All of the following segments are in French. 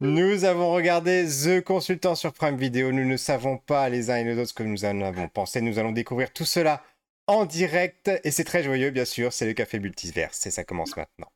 Nous avons regardé The Consultant sur Prime Video. Nous ne savons pas les uns et les autres ce que nous en avons pensé. Nous allons découvrir tout cela en direct et c'est très joyeux, bien sûr. C'est le Café Multiverse et ça commence maintenant.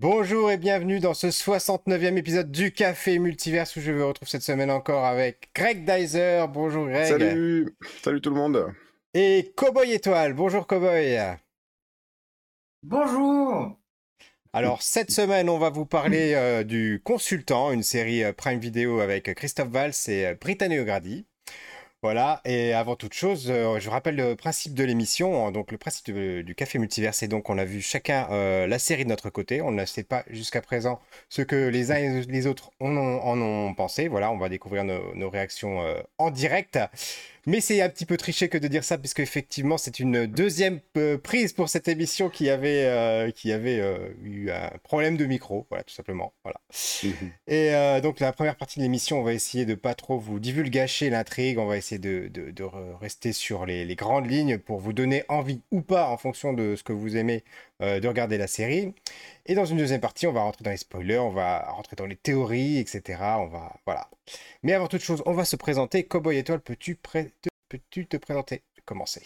Bonjour et bienvenue dans ce 69e épisode du Café Multiverse où je vous retrouve cette semaine encore avec Greg Dyser. Bonjour Greg. Salut, salut tout le monde. Et Cowboy Étoile. Bonjour Cowboy. Bonjour. Alors cette semaine, on va vous parler euh, du Consultant, une série euh, Prime Video avec Christophe Valls et euh, Brittany O'Grady. Voilà, et avant toute chose, euh, je rappelle le principe de l'émission. Donc, le principe du Café Multivers, c'est donc on a vu chacun euh, la série de notre côté. On ne sait pas jusqu'à présent ce que les uns et les autres en ont, pensé. Voilà, on va découvrir nos, réactions euh, en direct. Mais c'est un petit peu triché que de dire ça, puisque effectivement, c'est une deuxième euh, prise pour cette émission qui avait, euh, qui avait euh, eu un problème de micro, voilà, tout simplement. Voilà. Mhm. Et donc, la première partie de l'émission, on va essayer de pas trop vous divulgacher l'intrigue, on va essayer de, de, rester sur les, les, grandes lignes pour vous donner envie ou pas, en fonction de ce que vous aimez, de regarder la série. Et dans une deuxième partie, on va rentrer dans les spoilers, on va rentrer dans les théories, etc. On va, voilà. Mais avant toute chose, on va se présenter. Cowboy Étoile, peux-tu te présenter? Commencer.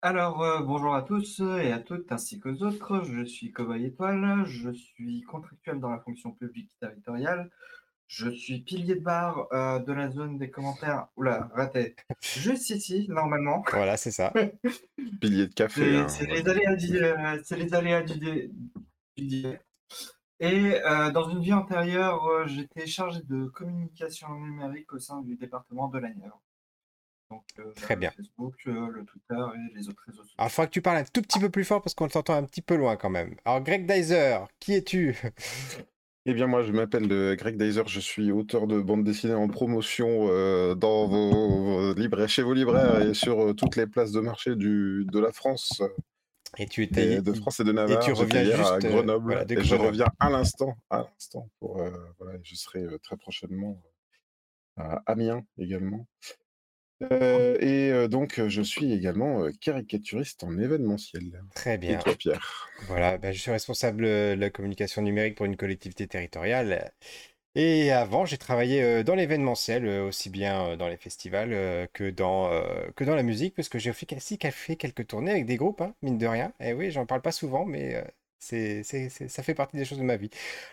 Alors, euh, bonjour à tous et à toutes, ainsi qu'aux autres. Je suis Cowboy Étoile. Je suis contractuel dans la fonction publique territoriale. Je suis pilier de barre euh, de la zone des commentaires. Oula, raté. Juste ici, normalement. Voilà, c'est ça. pilier de café. Hein, c'est les, aléas du, euh, les aléas du, du, et euh, dans une vie antérieure, euh, j'étais chargé de communication numérique au sein du département de la Nièvre. Donc, euh, Très bien. Facebook, le Twitter et les autres réseaux sociaux. Alors, il faudra que tu parles un tout petit peu plus fort parce qu'on t'entend un petit peu loin quand même. Alors, Greg Dyser, qui es-tu? Eh bien, moi, je m'appelle Greg Dyser, je suis auteur de bande dessinée en promotion dans vos, chez vos libraires et sur toutes les places de marché du, de la France. Et tu étais de France et de Navarre. Et tu reviens juste, à euh, Grenoble. et je reviens à l'instant, à l'instant. Pour euh, voilà, je serai euh, très prochainement à Amiens également. Et donc, je suis également caricaturiste en événementiel. Très bien. Et toi, Pierre? Voilà, ben, je suis responsable de la communication numérique pour une collectivité territoriale. Et avant, j'ai travaillé euh, dans l'événementiel, euh, aussi bien euh, dans les festivals que dans, que dans la musique, parce que j'ai aussi fait quelques tournées avec des groupes, hein, mine de rien. Et oui, j'en parle pas souvent, mais c'est, ça fait partie des choses de ma vie.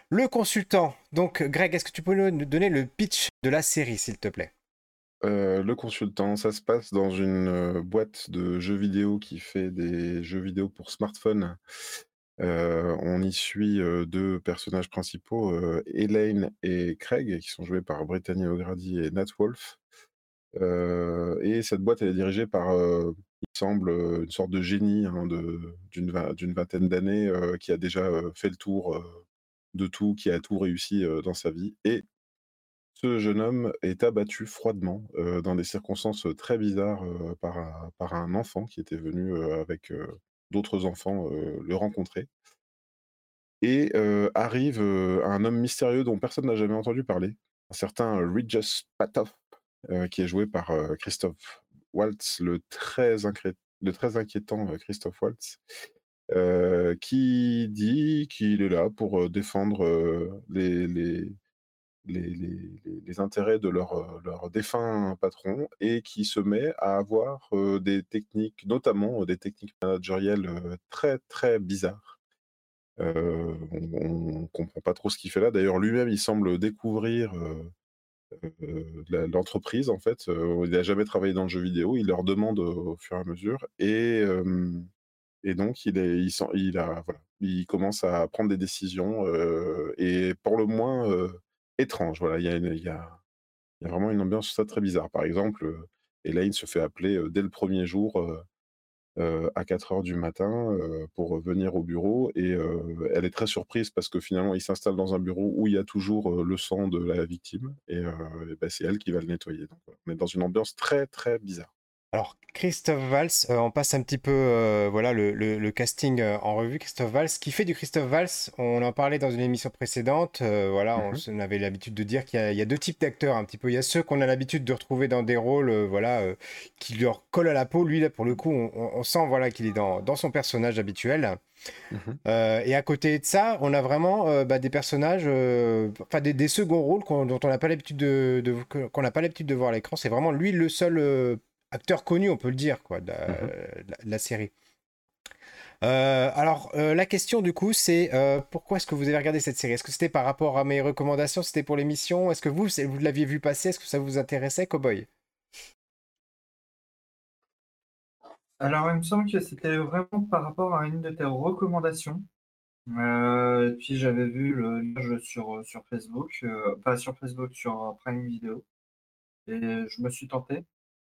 Le consultant. Donc, Greg, est-ce que tu peux nous donner le pitch de la série, s'il te plaît? Le consultant, ça se passe dans une boîte de jeux vidéo qui fait des jeux vidéo pour smartphone on y suit, deux personnages principaux, Elaine et Craig, qui sont joués par Brittany O'Grady et Nat Wolff. et cette boîte, est dirigée par, il semble, une sorte de génie, hein, d'une vingtaine d'années, qui a déjà, fait le tour, de tout, qui a tout réussi, dans sa vie et ce jeune homme est abattu froidement, dans des circonstances, très bizarres, par un par un enfant qui était venu, avec, d'autres enfants le rencontrer. Et arrive un homme mystérieux dont personne n'a jamais entendu parler, un certain Regis Patov, qui est joué par Christophe Waltz, le très, le très inquiétant Christophe Waltz, qui dit qu'il est là pour défendre les, les, intérêts de leur, euh, leur défunt patron et qui se met à avoir euh, des techniques, notamment euh, des techniques managérielles très très bizarres. on ne comprend pas trop ce qu'il fait là. D'ailleurs, lui-même, il semble découvrir l'entreprise, en fait. il n'a jamais travaillé dans le jeu vidéo. Il leur demande au fur et à mesure. Et, et donc, il, est, il, a, il commence à prendre des décisions. et pour le moins étrange. Voilà, il y a, vraiment une ambiance ça très bizarre. Par exemple, Elaine se fait appeler dès le premier jour à 4 heures du matin pour venir au bureau et elle est très surprise parce que finalement il s'installe dans un bureau où il y a toujours le sang de la victime et, bah, c'est elle qui va le nettoyer. On est dans une ambiance très très bizarre. Alors, Christophe Valls, euh, on passe un petit peu euh, voilà, le, casting euh, en revue. Christophe Valls, qui fait du Christophe Valls, on en parlait dans une émission précédente. voilà, on, mhm. avait l'habitude de dire qu'il y, a deux types d'acteurs un petit peu. Il y a ceux qu'on a l'habitude de retrouver dans des rôles voilà, qui leur collent à la peau. Lui, là, pour le coup, on, sent voilà, qu'il est dans, dans, son personnage habituel. Mhm. et à côté de ça, on a vraiment bah, des personnages, enfin des, des, seconds rôles dont on n'a pas l'habitude de, qu'on n'a pas l'habitude de voir à l'écran. C'est vraiment lui le seul acteur connu, on peut le dire, quoi, de la, mmh série. Euh, alors, euh, la question du coup, c'est euh, pourquoi est-ce que vous avez regardé cette série? Est-ce que c'était par rapport à mes recommandations? C'était pour l'émission? Est-ce que vous, vous l'aviez vu passer? Est-ce que ça vous intéressait, Cowboy? Alors, il me semble que c'était vraiment par rapport à une de tes recommandations. puis j'avais vu le jeu sur, sur Facebook, pas sur Facebook, sur Prime Video. Et je me suis tenté.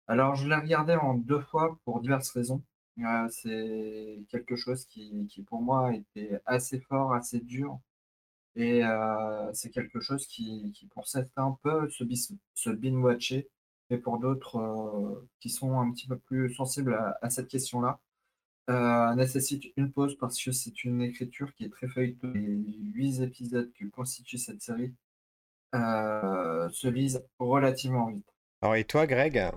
Alors, je l'ai regardé en deux fois pour diverses raisons. Euh, c'est quelque chose qui, qui, pour moi, était assez fort, assez dur. Et euh, c'est quelque chose qui, qui, pour certains, peut se, se binge-watcher, et pour d'autres euh, qui sont un petit peu plus sensibles à, cette question-là, nécessite une pause parce que c'est une écriture qui est très feuilletée. Les huit épisodes que constitue cette série se lisent relativement vite. Alors, et toi, Greg?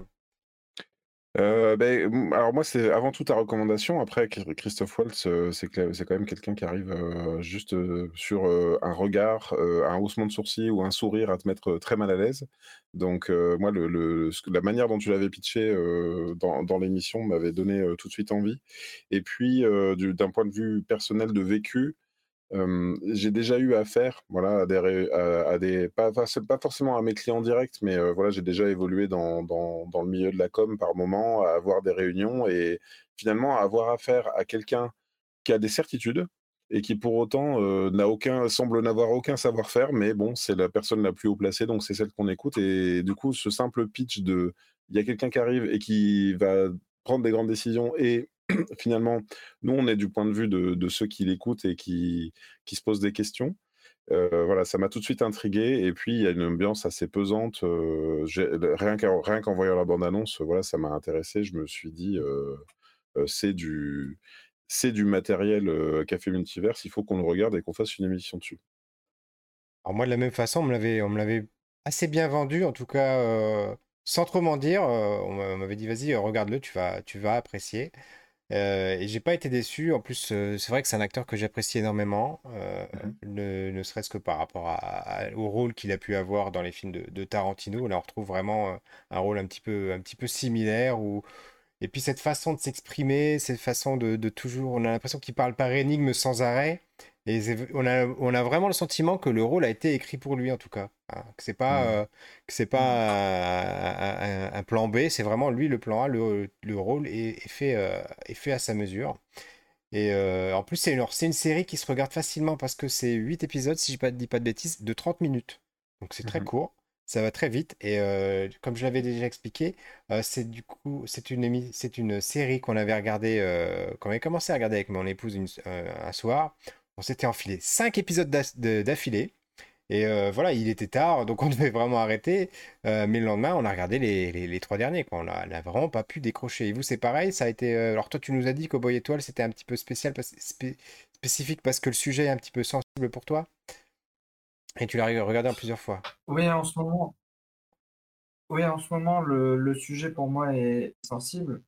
Euh, ben, alors moi, c'est avant tout ta recommandation. Après, Christophe Waltz, euh, c'est quand même quelqu'un qui arrive euh, juste sur un regard, un haussement de sourcil ou un sourire à te mettre très mal à l'aise. Donc moi, la manière dont tu l'avais pitché dans l'émission m'avait donné tout de suite envie. Et puis, d'un point de vue personnel de vécu, j'ai déjà eu affaire, voilà, à des, pas, forcément à mes clients directs, mais voilà, j'ai déjà évolué dans, le milieu de la com par moment, à avoir des réunions et finalement à avoir affaire à quelqu'un qui a des certitudes et qui pour autant semble n'avoir aucun savoir-faire, mais bon, c'est la personne la plus haut placée, donc c'est celle qu'on écoute. Et du coup, ce simple pitch de, il y a quelqu'un qui arrive et qui va prendre des grandes décisions et finalement, nous, on est du point de vue de, ceux qui l'écoutent et qui, qui se posent des questions. Euh, voilà, ça m'a tout de suite intrigué. Et puis, il y a une ambiance assez pesante. Euh, rien qu'en voyant la bande-annonce, voilà, ça m'a intéressé. Je me suis dit, euh, c'est du, du matériel Café Multiverse. Il faut qu'on le regarde et qu'on fasse une émission dessus. Alors moi, de la même façon, on me l'avait, on me l'avait assez bien vendu, en tout cas, sans trop m'en dire. on m'avait dit, vas-y, regarde-le, tu vas, tu vas apprécier. Euh, et j'ai pas été déçu. En plus, euh, c'est vrai que c'est un acteur que j'apprécie énormément, euh, mmh ne, serait-ce que par rapport au rôle qu'il a pu avoir dans les films de, Tarantino. Là, on retrouve vraiment un rôle un petit peu, un petit peu similaire. Où... Et puis cette façon de s'exprimer, cette façon de, de toujours... On a l'impression qu'il parle par énigme sans arrêt. Et on a, on a vraiment le sentiment que le rôle a été écrit pour lui, en tout cas. Hein, que c'est pas, mmh. euh, que c'est pas un, plan B, c'est vraiment lui le plan A. Le, le rôle est, fait, euh, est fait à sa mesure. Et euh, en plus, c'est une, une série qui se regarde facilement parce que c'est 8 épisodes, si je ne dis pas de bêtises, de 30 minutes. Donc c'est très mmh court, ça va très vite. Et comme je l'avais déjà expliqué, c'est du coup, c'est une, c'est une série qu'on avait regardée, qu'on avait commencé à regarder avec mon épouse un soir. On s'était enfilé 5 épisodes d'affilée. Et euh, voilà, il était tard, donc on devait vraiment arrêter. Euh, mais le lendemain, on a regardé les, trois derniers. Quoi. On n'a vraiment pas pu décrocher. Et vous, c'est pareil Ça a été. Euh, alors, toi, tu nous as dit qu'Au Boy Étoile, c'était un petit peu spécial, spécifique parce que le sujet est un petit peu sensible pour toi. Et tu l'as regardé en plusieurs fois. Oui, en ce moment. Oui, en ce moment, le, sujet pour moi est sensible.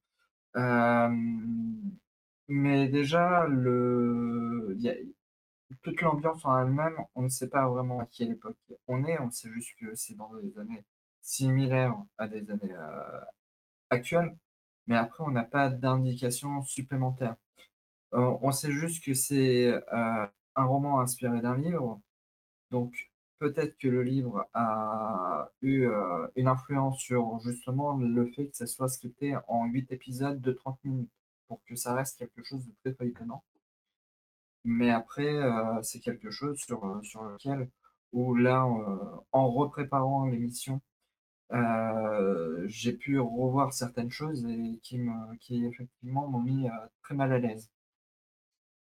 mais déjà, le toute l'ambiance en elle-même, on ne sait pas vraiment à quelle époque on est, on sait juste que c'est dans des années similaires à des années euh, actuelles, mais après, on n'a pas d'indication supplémentaire. Euh, on sait juste que c'est euh, un roman inspiré d'un livre, donc peut-être que le livre a eu une influence sur justement le fait que ça soit scripté en 8 épisodes de 30 minutes, pour que ça reste quelque chose de très feuilletonnant. Mais après, euh, c'est quelque chose sur, euh, sur lequel, où là, euh, en repréparant l'émission, j'ai pu revoir certaines choses et qui, me, qui effectivement m'ont mis très mal à l'aise.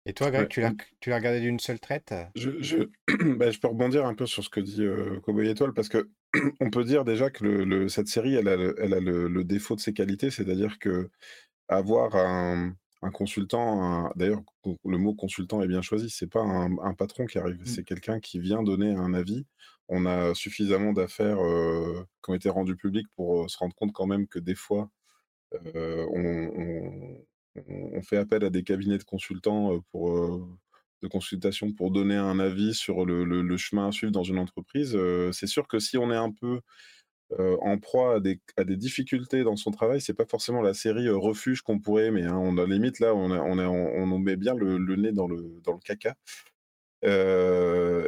Et toi, Greg, tu l'as, tu l'as regardé d'une seule traite? Je, je, bah, je peux rebondir un peu sur ce que dit Cowboy Étoile parce que on peut dire déjà que le cette série, elle a le elle a le défaut de ses qualités, c'est-à-dire qu'avoir un un consultant, d'ailleurs, le mot consultant est bien choisi, c'est pas un patron qui arrive, mmh. c'est quelqu'un qui vient donner un avis. On a suffisamment d'affaires, qui ont été rendues publiques pour, se rendre compte quand même que des fois, on on fait appel à des cabinets de consultants, pour, de consultation pour donner un avis sur le chemin à suivre dans une entreprise. c'est sûr que si on est un peu, en proie à des difficultés dans son travail, c'est pas forcément la série, refuge qu'on pourrait aimer, hein. On a limite là, on on on nous met bien le nez dans le dans le caca.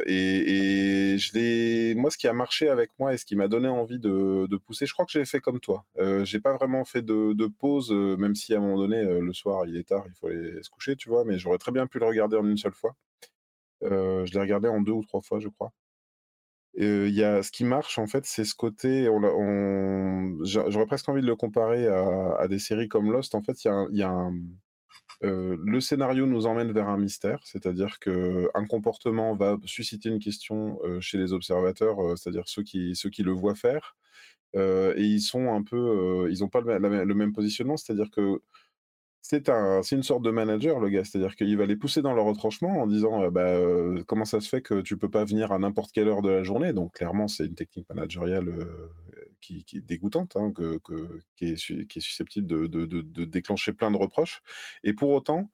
et je l'ai moi, ce qui a marché avec moi et ce qui m'a donné envie de pousser, je crois que j'ai fait comme toi. Euh, j'ai pas vraiment fait de de pause, même si à un moment donné, le soir, il est tard, il faut aller se coucher, tu vois? Mais j'aurais très bien pu le regarder en une seule fois. je l'ai regardé en deux ou trois fois, je crois. Il y a ce qui marche, en fait, c'est ce côté, on j'aurais presque envie de le comparer à des séries comme Lost. En fait, il y a un le scénario nous emmène vers un mystère, c'est-à-dire qu'un comportement va susciter une question, chez les observateurs, c'est-à-dire ceux qui ceux qui le voient faire, et ils sont un peu, ils n'ont pas le même positionnement, c'est-à-dire que c'est un une sorte de manager le gars, c'est-à-dire qu'il va les pousser dans leur retranchement en disant, «Bah, comment ça se fait que tu peux pas venir à n'importe quelle heure de la journée?» donc clairement, c'est une technique managériale, qui qui est dégoûtante, hein, qui est susceptible de déclencher plein de reproches. Et pour autant,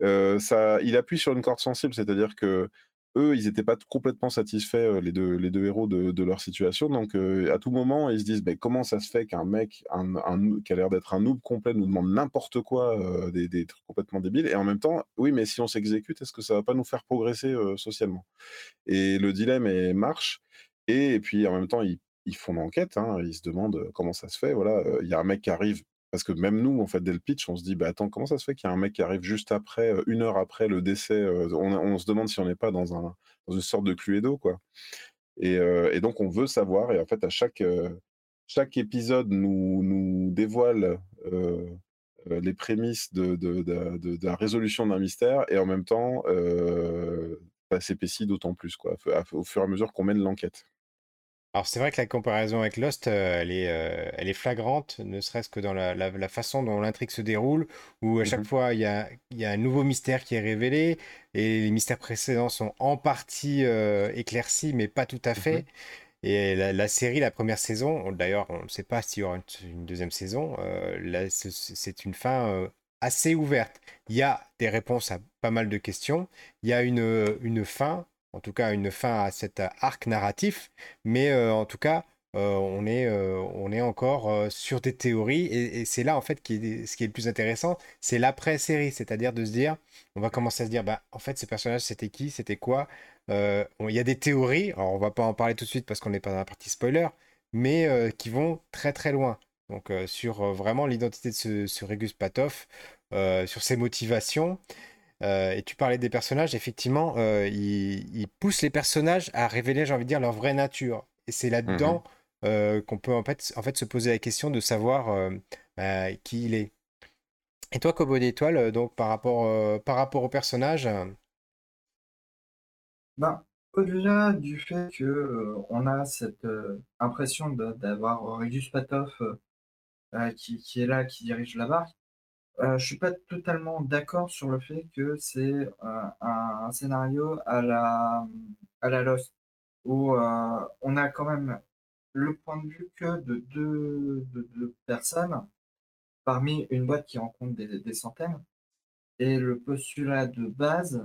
ça il appuie sur une corde sensible, c'est-à-dire que eux, ils n'étaient pas complètement satisfaits, les deux les deux héros de leur situation. Donc à tout moment, ils se disent: «Beh, comment ça se fait qu'un mec, un un qui a l'air d'être un noob complet nous demande n'importe quoi, des des trucs complètement débiles. Et en même temps, oui, mais si on s'exécute, est-ce que ça va pas nous faire progresser, socialement?» et le dilemme marche. Et puis en même temps, ils ils font l'enquête, hein, ils se demandent, comment ça se fait, voilà, il y a un mec qui arrive parce que même nous, en fait, dès le pitch, on se dit: «Bah, attends, comment ça se fait qu'il y a un mec qui arrive juste après, une heure après le décès?» on se demande si on n'est pas dans un une sorte de Cluedo, quoi et et donc on veut savoir et en fait, à chaque, chaque épisode nous nous dévoile, les prémices de la résolution d'un mystère et en même temps, ça s'épaissit d'autant plus, quoi, au fur et à mesure qu'on mène l'enquête. Alors c'est vrai que la comparaison avec Lost, euh, elle est, euh, elle est flagrante, ne serait-ce que dans la, façon dont l'intrigue se déroule, où à chaque mmh fois il y a, un nouveau mystère qui est révélé, et les mystères précédents sont en partie euh, éclaircis, mais pas tout à mmh fait. Et la, série, la première saison, d'ailleurs on ne sait pas s'il y aura une, deuxième saison, c'est une fin assez ouverte. Il y a des réponses à pas mal de questions, il y a une, une fin en tout cas une fin à cet arc narratif, mais euh, en tout cas, euh, on, est, euh, on est encore sur des théories, et, c'est là en fait qui ce qui est le plus intéressant, c'est l'après-série, c'est-à-dire de se dire, on va commencer à se dire, bah, en fait, ces personnages, c'était qui, c'était quoi? Il y a des théories, alors on va pas en parler tout de suite parce qu'on n'est pas dans la partie spoiler, mais qui vont très très loin. Donc sur vraiment l'identité de ce, ce Regus Patov, sur ses motivations, euh, et tu parlais des personnages, effectivement, euh, ils, poussent les personnages à révéler, j'ai envie de dire, leur vraie nature. Et c'est là-dedans mmh euh, qu'on peut en fait, en fait se poser la question de savoir bah, qui il est. Et toi, Kobo d'étoile, donc par rapport, par rapport au personnage ben, Au-delà du fait que on a cette impression d'avoir Régus Patov qui, qui, est là, qui dirige la barque, euh, je suis pas totalement d'accord sur le fait que c'est, euh, un scénario à la, à la Lost, où, euh, on a quand même le point de vue que de deux personnes, parmi une boîte qui rencontre des des centaines. Et le postulat de base,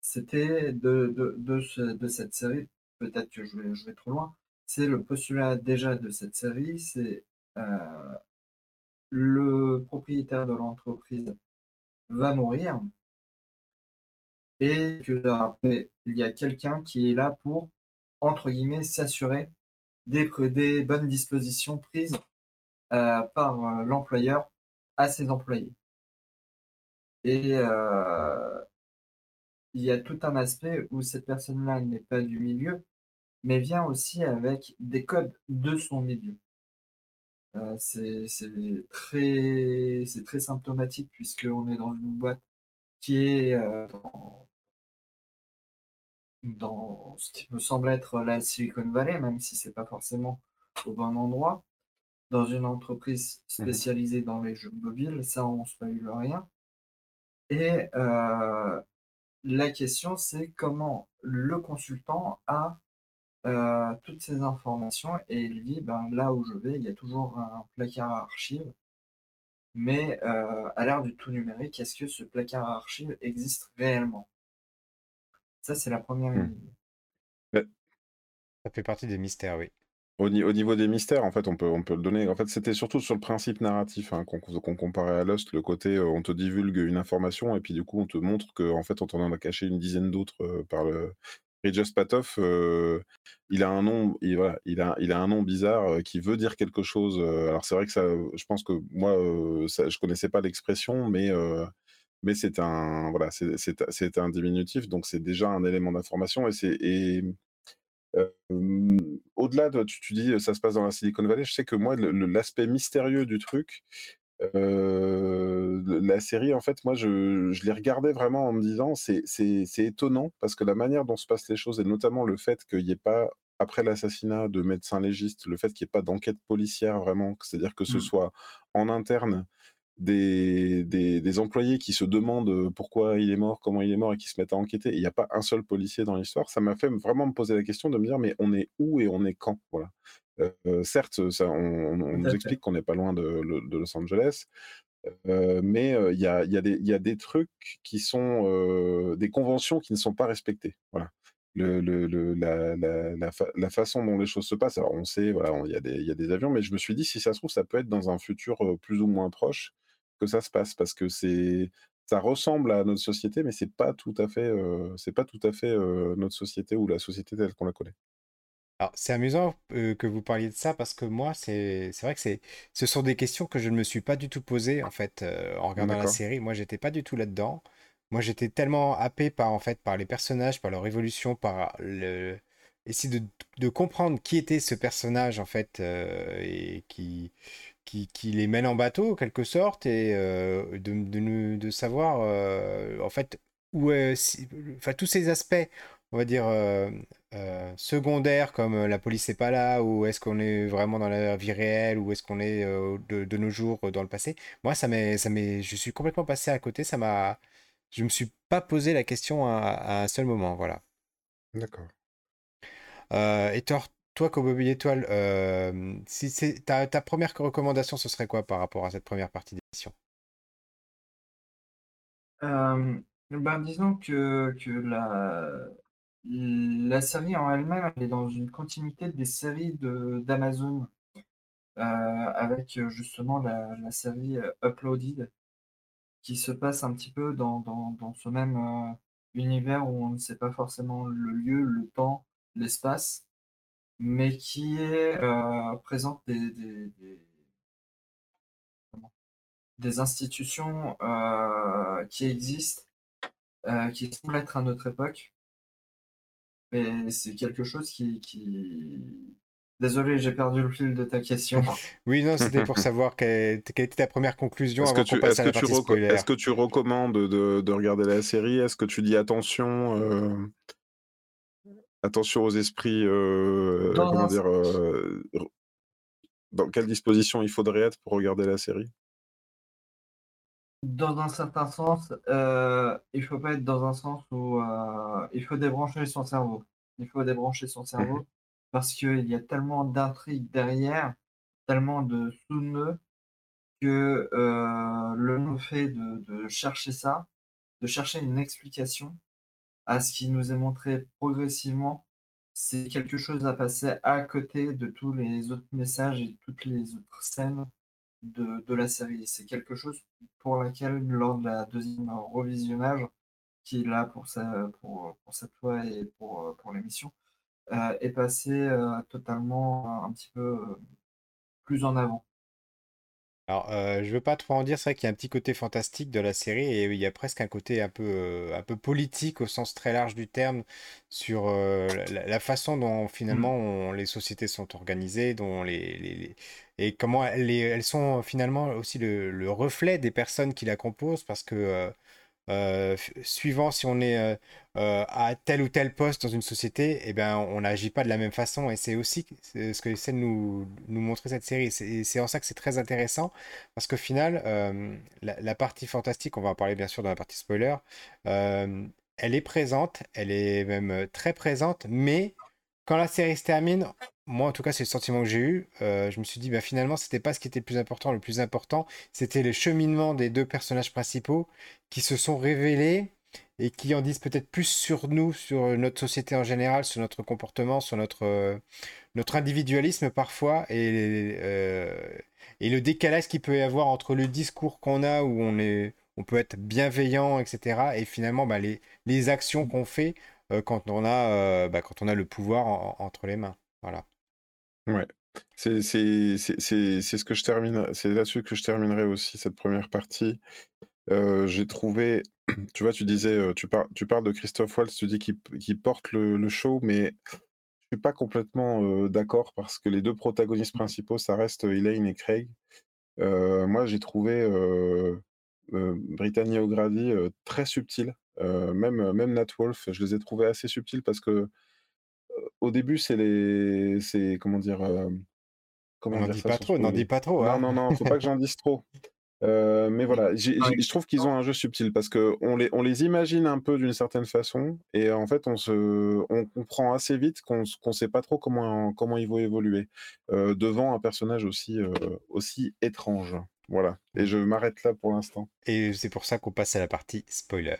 c'était de de de ce de cette série, peut-être que je vais je vais trop loin, c'est le postulat déjà de cette série, c'est, le propriétaire de l'entreprise va mourir et il y a quelqu'un qui est là pour, entre guillemets, s'assurer des, des bonnes dispositions prises euh, par euh, l'employeur à ses employés. Et euh, il y a tout un aspect où cette personne-là n'est pas du milieu, mais vient aussi avec des codes de son milieu. Euh, c'est très, très symptomatique puisqu'on est dans une boîte qui est euh, dans, ce qui me semble être la Silicon Valley, même si c'est pas forcément au bon endroit, dans une entreprise Mmh spécialisée dans les jeux mobiles, ça on spoil rien. Et euh, la question c'est comment le consultant a euh, toutes ces informations et il dit ben, là où je vais, il y a toujours un placard à archives. Mais euh, à l'ère du tout numérique, est-ce que ce placard à archives existe réellement? Ça, c'est la première Mmh. Ça fait partie des mystères, oui. Au, ni- au niveau des mystères, en fait, on peut, on peut le donner. En fait, c'était surtout sur le principe narratif hein, qu'on comparait à Lost, le côté euh, on te divulgue une information et puis du coup on te montre que en fait on t'en a caché une dizaine d'autres euh, par le Regis Patoff. euh, il a un nom, il, a, un nom bizarre euh, qui veut dire quelque chose. euh, alors c'est vrai que ça, je pense que moi, euh, ça, je connaissais pas l'expression, mais c'est un diminutif, donc c'est déjà un élément d'information et au-delà de tu tu dis, ça se passe dans la Silicon Valley, je sais que moi l'aspect mystérieux du truc, le la série en fait moi je je l'ai regardée vraiment en me disant: «C'est étonnant» parce que la manière dont se passent les choses et notamment le fait qu'il y ait pas, après l'assassinat de médecins légistes, le fait qu'il y ait pas d'enquête policière vraiment, c'est-à-dire que ce Mmh. soit en interne des des des employés qui se demandent, heu, pourquoi il est mort, comment il est mort et qui se mettent à enquêter il y a pas un seul policier dans l'histoire, ça m'a fait vraiment me poser la question de me dire: «Mais on est où et on est quand?» voilà. Heu, certes, ça on nous explique qu'on n'est pas loin de Los Angeles, heu, mais heu, il y a y des il y a des trucs qui sont, des conventions qui ne sont pas respectées, voilà. Le le le la la la fa la façon dont les choses se passent, alors on sait, voilà, il y a des il y a des avions, mais je me suis dit: «Si ça se trouve, ça peut être dans un futur, plus ou moins proche que ça se passe». Parce que c'est ça ressemble à notre société, mais c'est pas tout à fait, c'est pas tout à fait, notre société ou la société telle qu'on la connaît. Alors, c'est amusant euh, que vous parliez de ça parce que moi, c'est c'est vrai que c'est ce sont des questions que je ne me suis pas du tout posées en fait euh, en regardant la D'accord. série. Moi, j'étais pas du tout là-dedans. Moi, j'étais tellement happé par en fait par les personnages, par leur évolution, par le essayer de, de comprendre qui était ce personnage en fait euh, et qui, qui qui les mène en bateau en quelque sorte et euh, de, de, nous- de savoir euh, en fait où est, si- enfin tous ces aspects on va dire euh, euh, secondaires comme euh, la police n'est pas là, ou est-ce qu'on est vraiment dans la vie réelle, ou est-ce qu'on est euh, de, de nos jours euh, dans le passé? Moi, ça m'est, ça m'est, je suis complètement passé à côté. Ça m'a, je me suis pas posé la question à, à un seul moment. Voilà. D'accord. Euh, et toi, toi, comme Étoile, euh, si c'est ta, ta première recommandation, ce serait quoi par rapport à cette première partie d'émission? Euh, ben, disons que, que la, la série en elle-même, elle est dans une continuité des séries de, d'Amazon, euh, avec euh, justement la, série euh, Uploaded, qui se passe un petit peu dans, dans, ce même univers où on ne sait pas forcément le lieu, le temps, l'espace, mais qui présente des, des, des, institutions qui existent, qui semblent être à notre époque, mais c'est quelque chose qui, qui... Désolé, j'ai perdu le fil de ta question. Oui, non, c'était pour savoir quelle, quelle était ta première conclusion Est-ce que tu est-ce à que tu que tu recommandes de de regarder la série? Est-ce que tu dis attention, heu, attention aux esprits, comment dire? Heu, r dans quelle disposition il faudrait être pour regarder la série? Dans un certain sens, euh, il faut pas être dans un sens où euh, il faut débrancher son cerveau. Il faut débrancher son cerveau parce qu'il y a tellement d'intrigues derrière, tellement de sous-nœuds que euh, le fait de, de chercher ça, de chercher une explication à ce qui nous est montré progressivement, c'est quelque chose à passer à côté de tous les autres messages et toutes les autres scènes de, de la série. C'est quelque chose pour laquelle, lors de la deuxième revisionnage, qui est là pour, sa, pour, pour cette fois et pour, euh, pour l'émission, euh, est passé euh, totalement un petit peu euh, plus en avant. Alors, euh, je veux pas trop en dire, c'est vrai qu'il y a un petit côté fantastique de la série et il y a presque un côté un peu, euh, un peu politique au sens très large du terme sur euh, la, la façon dont finalement on- les sociétés sont organisées, dont les, les- les- et comment elles, les- elles sont finalement aussi le, le reflet des personnes qui la composent parce que euh, euh, suivant si on est euh, euh, à tel ou tel poste dans une société, eh ben, on n'agit pas de la même façon. Et c'est aussi ce que essaie de nous, montrer cette série. C'est en ça que c'est très intéressant, parce qu'au final, la, partie fantastique, on va en parler bien sûr dans la partie spoiler, elle est présente, elle est même très présente, mais quand la série se termine, moi en tout cas c'est le sentiment que j'ai eu, euh, je me suis dit bah, finalement c'était pas ce qui était le plus important, le plus important c'était le cheminement des deux personnages principaux qui se sont révélés et qui en disent peut-être plus sur nous, sur notre société en général, sur notre comportement, sur notre, euh, individualisme parfois et, euh, et le décalage qu'il peut y avoir entre le discours qu'on a où on, est, on peut être bienveillant, etc. et finalement bah, les, les actions qu'on fait quand, on a, bah, quand on a le pouvoir entre les mains. Voilà. Ouais. C'est ce que je termine, c'est là-dessus que je terminerai aussi cette première partie. J'ai trouvé, tu vois, tu disais, tu, tu parles de Christophe Waltz, tu dis qu'il porte le, show, mais je suis pas complètement d'accord parce que les deux protagonistes principaux, ça reste Elaine et Craig. moi, j'ai trouvé Brittany O'Grady très subtil même, même Nat Wolf, je les ai trouvés assez subtils parce que au début, c'est les. C'est. Comment dire. comment on n'en dit pas trop, n'en dit? pas trop. Non, non, non, faut pas que j'en dise trop. mais voilà, je trouve qu'ils ont un jeu subtil parce qu'on les, on les imagine un peu d'une certaine façon et en fait on, se, on comprend assez vite qu'on ne sait pas trop comment, comment ils vont évoluer devant un personnage aussi, aussi étrange. Voilà, et je m'arrête là pour l'instant. Et c'est pour ça qu'on passe à la partie spoiler.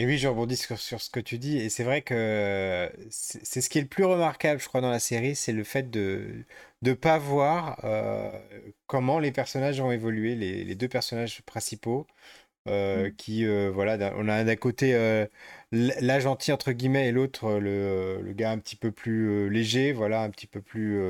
Et oui, je rebondis sur, ce que tu dis, et c'est vrai que c'est ce qui est le plus remarquable, je crois, dans la série, c'est le fait de ne pas voir euh, comment les personnages ont évolué, les, deux personnages principaux, euh, mmh. qui, euh, voilà, on a d'un côté la gentille, entre guillemets, et l'autre, le, le, gars un petit peu plus léger, voilà, un petit peu plus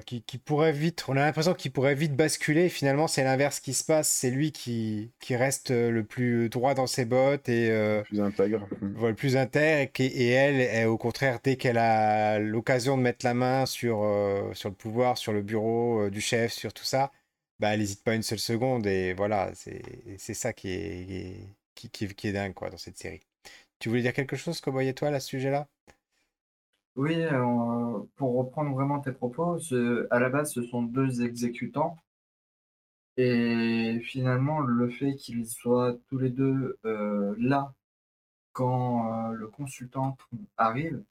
qui, pourrait vite, on a l'impression qu'il pourrait vite basculer. finalement, c'est l'inverse qui se passe. C'est lui qui, qui reste euh, le plus droit dans ses bottes et euh, le plus intègre. le plus intègre. Et, elle, est, au contraire, dès qu'elle a l'occasion de mettre la main sur, euh, sur le pouvoir, sur le bureau du chef, sur tout ça, bah, elle n'hésite pas une seule seconde. Et voilà, c'est ça qui est, qui, qui, qui, est dingue quoi, dans cette série. Tu voulais dire quelque chose, Cowboy Étoile, à ce sujet-là? Oui, euh, pour reprendre vraiment tes propos, à la base, ce sont deux exécutants. Et finalement, le fait qu'ils soient tous les deux euh, là quand euh, le consultant arrive,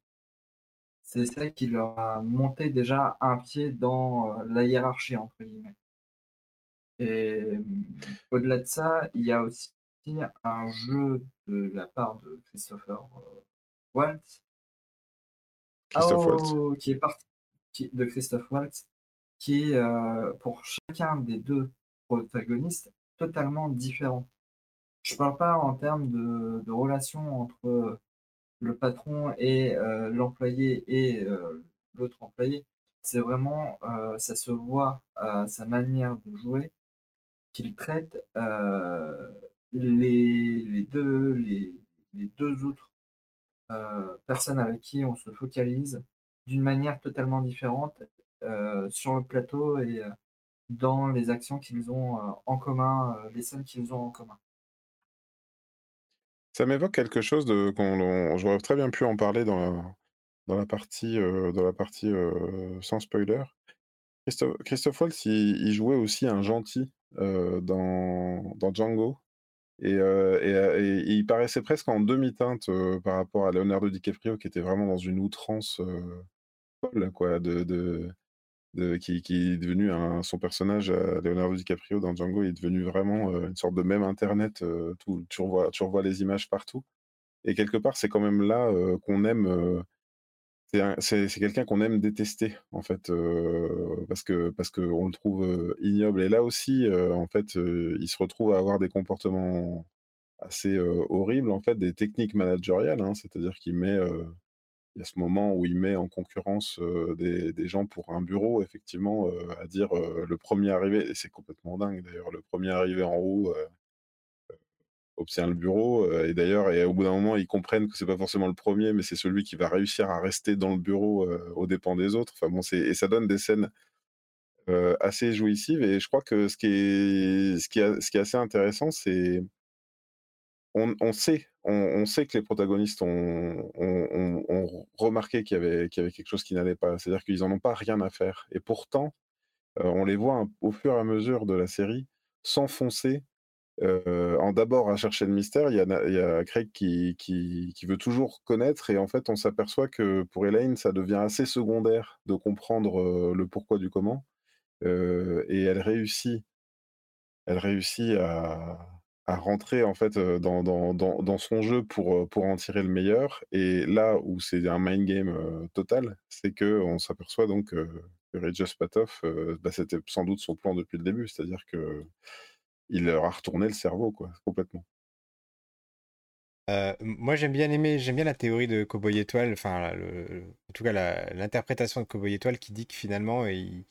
c'est ça qui leur a monté déjà un pied dans la hiérarchie, entre guillemets. Et au-delà de ça, il y a aussi un jeu de la part de Christopher Waltz oh, qui est parti de Christophe Waltz, qui est euh, pour chacun des deux protagonistes totalement différent. Je parle pas en termes de, de relation entre le patron et euh, l'employé et euh, l'autre employé. C'est vraiment, ça se voit à sa manière de jouer, qu'il traite les, les, deux, les, les deux autres euh, personnes avec qui on se focalise d'une manière totalement différente euh, sur le plateau et euh, dans les actions qu'ils ont en commun, les scènes qu'ils ont en commun. Ça m'évoque quelque chose de qu'on j'aurais très bien pu en parler dans la, dans la partie, dans la partie sans spoiler. Christophe, Christophe Waltz, il, jouait aussi un gentil dans, dans Django. Et, il paraissait presque en demi-teinte par rapport à Leonardo DiCaprio, qui était vraiment dans une outrance folle, quoi, de, qui, est devenu son personnage, Leonardo DiCaprio dans Django, est devenu vraiment une sorte de même Internet. tout, tu, revois, tu revois les images partout. Et quelque part, c'est quand même là qu'on aime c'est quelqu'un qu'on aime détester en fait parce que parce qu'on le trouve ignoble et là aussi en fait il se retrouve à avoir des comportements assez horribles en fait des techniques managériales hein. c'est-à-dire qu'il met y a ce moment où il met en concurrence des, des, gens pour un bureau effectivement à dire le premier arrivé et c'est complètement dingue d'ailleurs le premier arrivé en haut obtient le bureau. et d'ailleurs, et au bout d'un moment, ils comprennent que c'est pas forcément le premier, mais c'est celui qui va réussir à rester dans le bureau aux dépens des autres. Enfin bon, et ça donne des scènes assez jouissives. Et je crois que ce qui est, ce qui ce qui est assez intéressant, c'est on, sait, on, sait que les protagonistes ont, remarqué qu'il y, avait, qu'il y avait quelque chose qui n'allait pas. C'est-à-dire qu'ils n'en ont pas rien à faire. Et pourtant, on les voit au fur et à mesure de la série s'enfoncer en d'abord à chercher le mystère. Il y a, Craig qui, qui, veut toujours connaître et en fait on s'aperçoit que pour Elaine ça devient assez secondaire de comprendre le pourquoi du comment et elle réussit, elle réussit à, à rentrer en fait dans, dans, dans, dans, son jeu pour, pour en tirer le meilleur. Et là où c'est un mind game total, c'est que on s'aperçoit donc que Regis Patov, bah, c'était sans doute son plan depuis le début, c'est-à-dire que il leur a retourné le cerveau quoi, complètement. moi j'aime bien aimer, j'aime bien la théorie de Cowboy Étoile, enfin en tout cas l'interprétation de Cowboy Étoile qui dit que finalement il,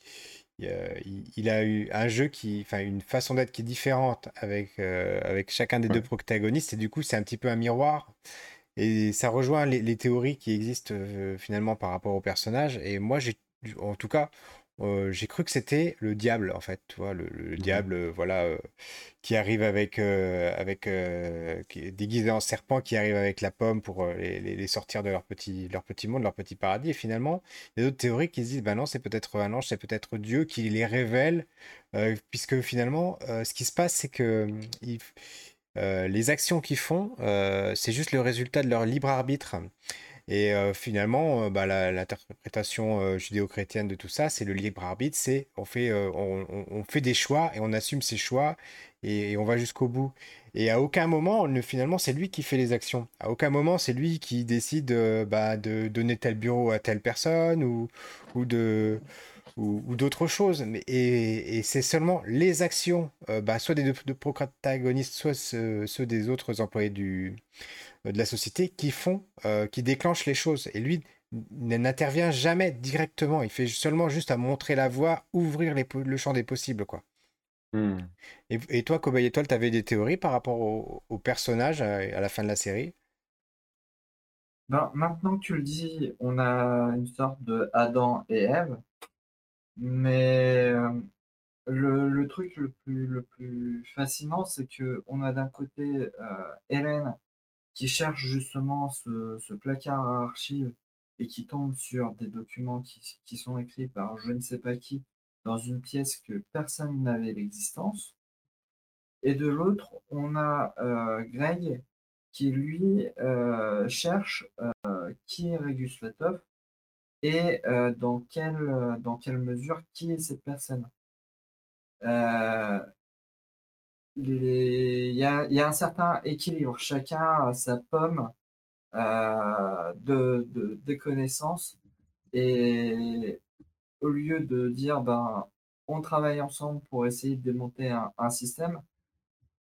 il, a eu un jeu qui, enfin, une façon d'être qui est différente avec, euh, avec chacun des deux protagonistes, et du coup, c'est un petit peu un miroir. Et ça rejoint les, théories qui existent euh, finalement par rapport au personnage. Et moi, j'ai, en tout cas, euh, j'ai cru que c'était le diable, en fait, tu vois, le, mmh diable, voilà, euh, qui arrive avec, avec qui est déguisé en serpent, qui arrive avec la pomme pour les, sortir de leur petit, leur petit monde, leur petit paradis. Et finalement, il y a d'autres théories qui se disent, ben non, c'est peut-être un ange, c'est peut-être Dieu qui les révèle, puisque finalement, ce qui se passe, c'est que les actions qu'ils font, c'est juste le résultat de leur libre arbitre. Et finalement, bah, l'interprétation judéo-chrétienne de tout ça, c'est le libre arbitre, c'est on fait, on, fait des choix et on assume ses choix et, on va jusqu'au bout. Et à aucun moment, finalement, c'est lui qui fait les actions. À aucun moment, c'est lui qui décide bah, de donner tel bureau à telle personne ou, ou de ou, d'autres choses. Mais, et, c'est seulement les actions, bah, soit des deux, protagonistes, soit ceux des autres employés du, de la société qui font, euh, qui déclenchent les choses. Et lui n'intervient jamais directement. Il fait seulement juste à montrer la voie, ouvrir le champ des possibles, quoi. Hmm. Et, toi, Kobaye Étoile, tu avais des théories par rapport au, personnage à, la fin de la série? Ben, Maintenant que tu le dis, on a une sorte de Adam et Ève. Mais euh, le, truc le plus, le plus fascinant, c'est que on a d'un côté euh, Hélène qui cherche justement ce, placard à archives et qui tombe sur des documents qui, sont écrits par je ne sais pas qui dans une pièce que personne n'avait l'existence. Et de l'autre, on a euh, Greg qui lui euh, cherche euh, qui est Regus Latov et dans, quelle, dans quelle mesure qui est cette personne il y a, un certain équilibre. Chacun a sa pomme euh, de, connaissances. Et au lieu de dire, ben, on travaille ensemble pour essayer de démonter un, système,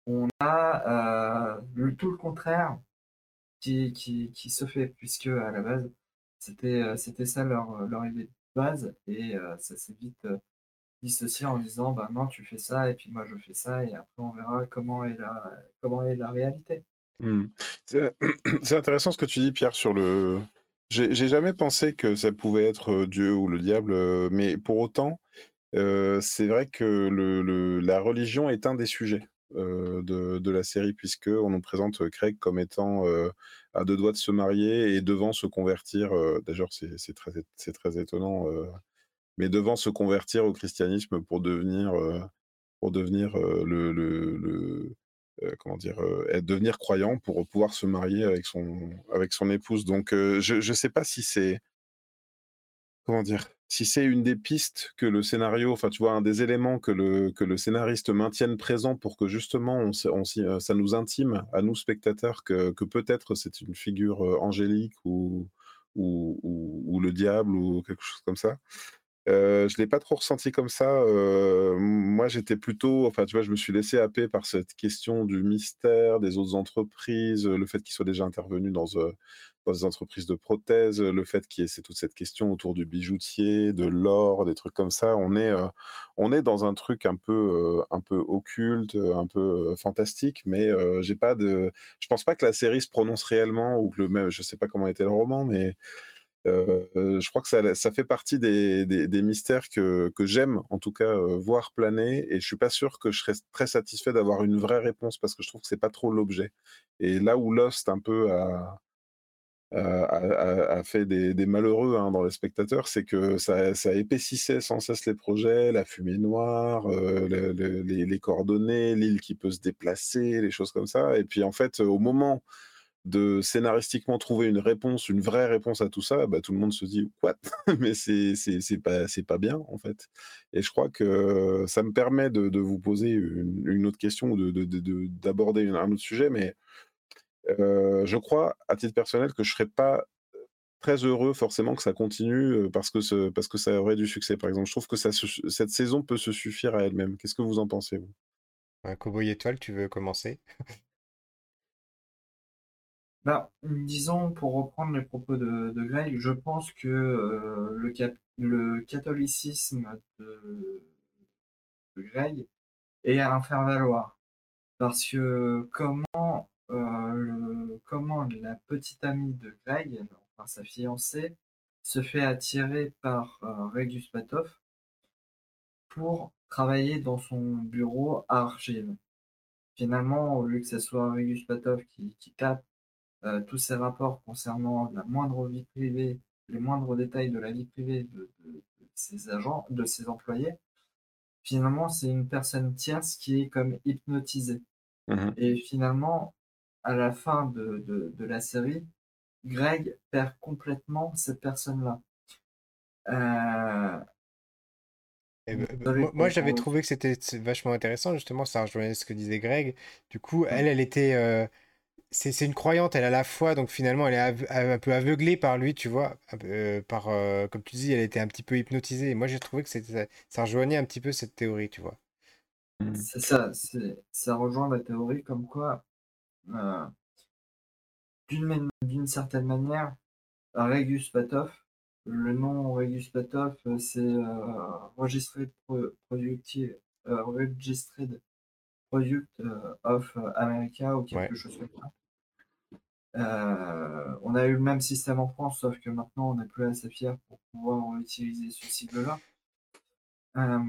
on a euh, tout le contraire qui, se fait, puisque à la base, c'était, euh, ça leur, leur idée de base, et ça s'est vite dissocier en disant bah non tu fais ça et puis moi je fais ça et après on verra comment est la comment est la réalité. Mmh. C'est intéressant ce que tu dis Pierre sur le. J'ai jamais pensé que ça pouvait être Dieu ou le diable, mais pour autant, c'est vrai que le, la religion est un des sujets de, de, la série, puisque on nous présente Craig comme étant à deux doigts de se marier et devant se convertir. D'ailleurs, c'est très, très étonnant mais devant se convertir au christianisme pour devenir, euh, pour devenir euh, le, le, euh, comment dire, devenir croyant pour pouvoir se marier avec son, avec son épouse. Donc, je ne sais pas si c'est, comment dire, si c'est une des pistes que le scénario, enfin, tu vois, un des éléments que le, que le scénariste maintienne présent pour que justement on, ça nous intime à nous spectateurs que, que peut-être c'est une figure angélique ou, ou, ou, le diable ou quelque chose comme ça. Heu, je l'ai pas trop ressenti comme ça, moi j'étais plutôt enfin, tu vois, je me suis laissé happer par cette question du mystère, des autres entreprises, le fait qu'ils soient déjà intervenus dans, dans des entreprises de prothèses, le fait qu'il y ait toute cette question autour du bijoutier, de l'or, des trucs comme ça. On est, on est dans un truc un peu, un peu occulte, un peu, fantastique, mais j'ai pas de je pense pas que la série se prononce réellement ou que le même je sais pas comment était le roman, mais Heu, je crois que ça fait partie des mystères que j'aime, en tout cas, heu, voir planer et je suis pas sûr que je serais très satisfait d'avoir une vraie réponse parce que je trouve que c'est pas trop l'objet. Et là où Lost un peu a fait des malheureux, hein, dans les spectateurs, c'est que ça épaississait sans cesse les projets, la fumée noire, les coordonnées, l'île qui peut se déplacer, les choses comme ça. Et puis, en fait, au moment de scénaristiquement trouver une réponse, une vraie réponse à tout ça, bah, tout le monde se dit: «What?» mais c'est pas pas bien, en fait et je crois que ça me permet de de vous poser une autre question ou de de de de d'aborder un autre sujet, mais heu, je crois, à titre personnel, que je serais pas, très heureux forcément que ça continue, heu, parce que ce parce que ça aurait du succès, par exemple. Je trouve que ça cette saison peut se suffire à elle-même. Qu'est-ce que vous en pensez, vous? Un Cowboy Étoile, tu veux commencer? Bah, disons, pour reprendre les propos de, Greg, je pense que euh, le, le catholicisme de, Greg est à en faire valoir. Parce que comment, euh, comment la petite amie de Greg, enfin sa fiancée, se fait attirer par euh, Regus Patov pour travailler dans son bureau à Archive. Finalement, au lieu que ce soit Regus Patov qui, qui tape euh, tous ces rapports concernant la moindre vie privée, les moindres détails de la vie privée de, de, de ses agents, de ses employés, finalement, c'est une personne tierce qui est comme hypnotisée. Mmh Et finalement, à la fin de, de, de la série, Greg perd complètement cette personne-là. Euh, Eh ben, ben, moi, j'avais trouvé que c'était vachement intéressant, justement, ça rejoignait ce que disait Greg. Du coup, Mm. elle, elle était... euh, c'est c'est une croyante, elle a la foi, donc finalement, elle est ave- un peu aveuglée par lui, tu vois. euh, par, euh, comme tu dis, elle était un petit peu hypnotisée. Et moi, j'ai trouvé que c'était, ça rejoignait un petit peu cette théorie, tu vois. Mmh. C'est ça, c'est, ça rejoint la théorie comme quoi, euh, d'une man- d'une certaine manière, Regus Patov. Le nom Regus Patov, c'est euh, Registered Pro- Productive, euh, Registered Product euh, of America ou Ouais. quelque chose comme ça. Euh, on a eu le même système en France, sauf que maintenant on n'est plus assez fiers pour pouvoir utiliser ce sigle-là. Euh,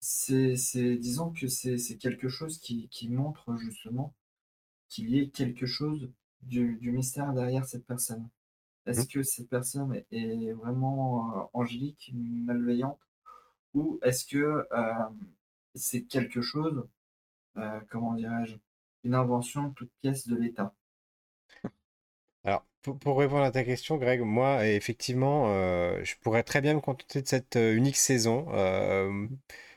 c'est, disons que c'est quelque chose qui, qui montre justement qu'il y ait quelque chose du, du mystère derrière cette personne. Est-ce que cette personne est vraiment euh, angélique, malveillante, ou est-ce que c'est quelque chose, euh, comment dirais-je, une invention toute pièce de l'État? Alors, pour, répondre à ta question, Greg, moi, effectivement, euh, je pourrais très bien me contenter de cette euh, unique saison.